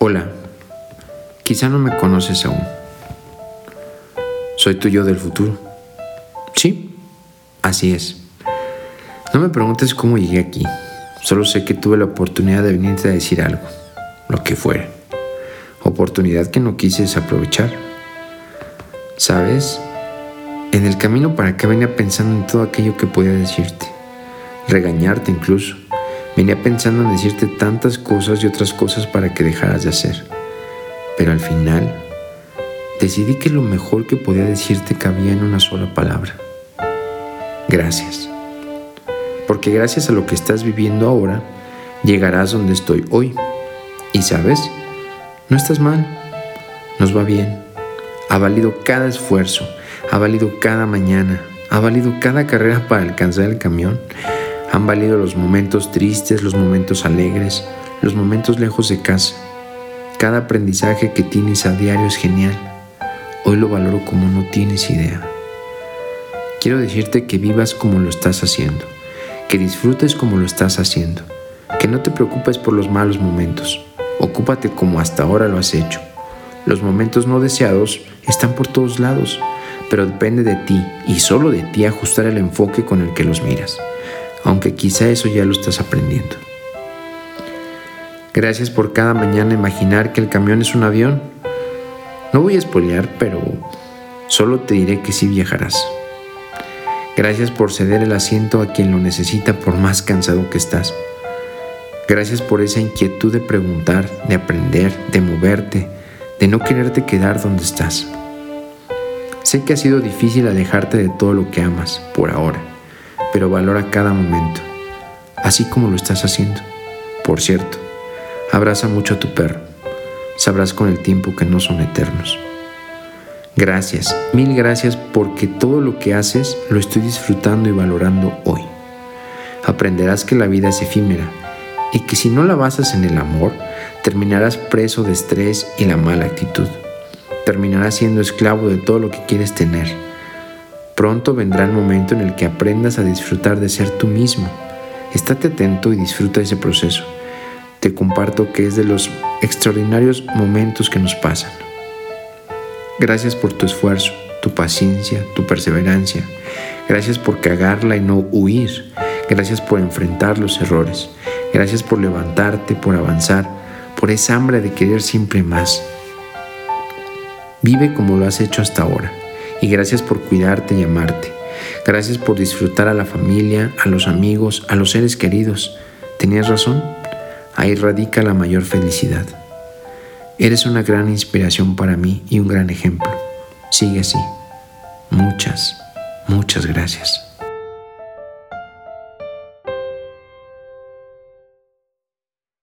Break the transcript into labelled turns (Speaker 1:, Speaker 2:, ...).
Speaker 1: Hola, quizá no me conoces aún. Soy tu yo del futuro. Sí, así es. No me preguntes cómo llegué aquí. Solo sé que tuve la oportunidad de venirte a decir algo, lo que fuera. Oportunidad que no quise desaprovechar. ¿Sabes? En el camino para acá venía pensando en todo aquello que podía decirte. Regañarte incluso. Venía pensando en decirte tantas cosas y otras cosas para que dejaras de hacer. Pero al final, decidí que lo mejor que podía decirte cabía en una sola palabra. Gracias. Porque gracias a lo que estás viviendo ahora, llegarás donde estoy hoy. Y sabes, no estás mal, nos va bien. Ha valido cada esfuerzo, ha valido cada mañana, ha valido cada carrera para alcanzar el camión han valido los momentos tristes, los momentos alegres, los momentos lejos de casa. Cada aprendizaje que tienes a diario es genial. Hoy lo valoro como no tienes idea. Quiero decirte que vivas como lo estás haciendo, que disfrutes como lo estás haciendo, que no te preocupes por los malos momentos. Ocúpate como hasta ahora lo has hecho. Los momentos no deseados están por todos lados, pero depende de ti y solo de ti ajustar el enfoque con el que los miras aunque quizá eso ya lo estás aprendiendo. Gracias por cada mañana imaginar que el camión es un avión. No voy a espolear, pero solo te diré que sí viajarás. Gracias por ceder el asiento a quien lo necesita por más cansado que estás. Gracias por esa inquietud de preguntar, de aprender, de moverte, de no quererte quedar donde estás. Sé que ha sido difícil alejarte de todo lo que amas por ahora pero valora cada momento, así como lo estás haciendo. Por cierto, abraza mucho a tu perro. Sabrás con el tiempo que no son eternos. Gracias, mil gracias porque todo lo que haces lo estoy disfrutando y valorando hoy. Aprenderás que la vida es efímera y que si no la basas en el amor, terminarás preso de estrés y la mala actitud. Terminarás siendo esclavo de todo lo que quieres tener Pronto vendrá el momento en el que aprendas a disfrutar de ser tú mismo. Estate atento y disfruta ese proceso. Te comparto que es de los extraordinarios momentos que nos pasan. Gracias por tu esfuerzo, tu paciencia, tu perseverancia. Gracias por cagarla y no huir. Gracias por enfrentar los errores. Gracias por levantarte, por avanzar, por esa hambre de querer siempre más. Vive como lo has hecho hasta ahora y gracias por cuidarte y amarte. Gracias por disfrutar a la familia, a los amigos, a los seres queridos. ¿Tenías razón? Ahí radica la mayor felicidad. Eres una gran inspiración para mí y un gran ejemplo. Sigue así. Muchas, muchas gracias.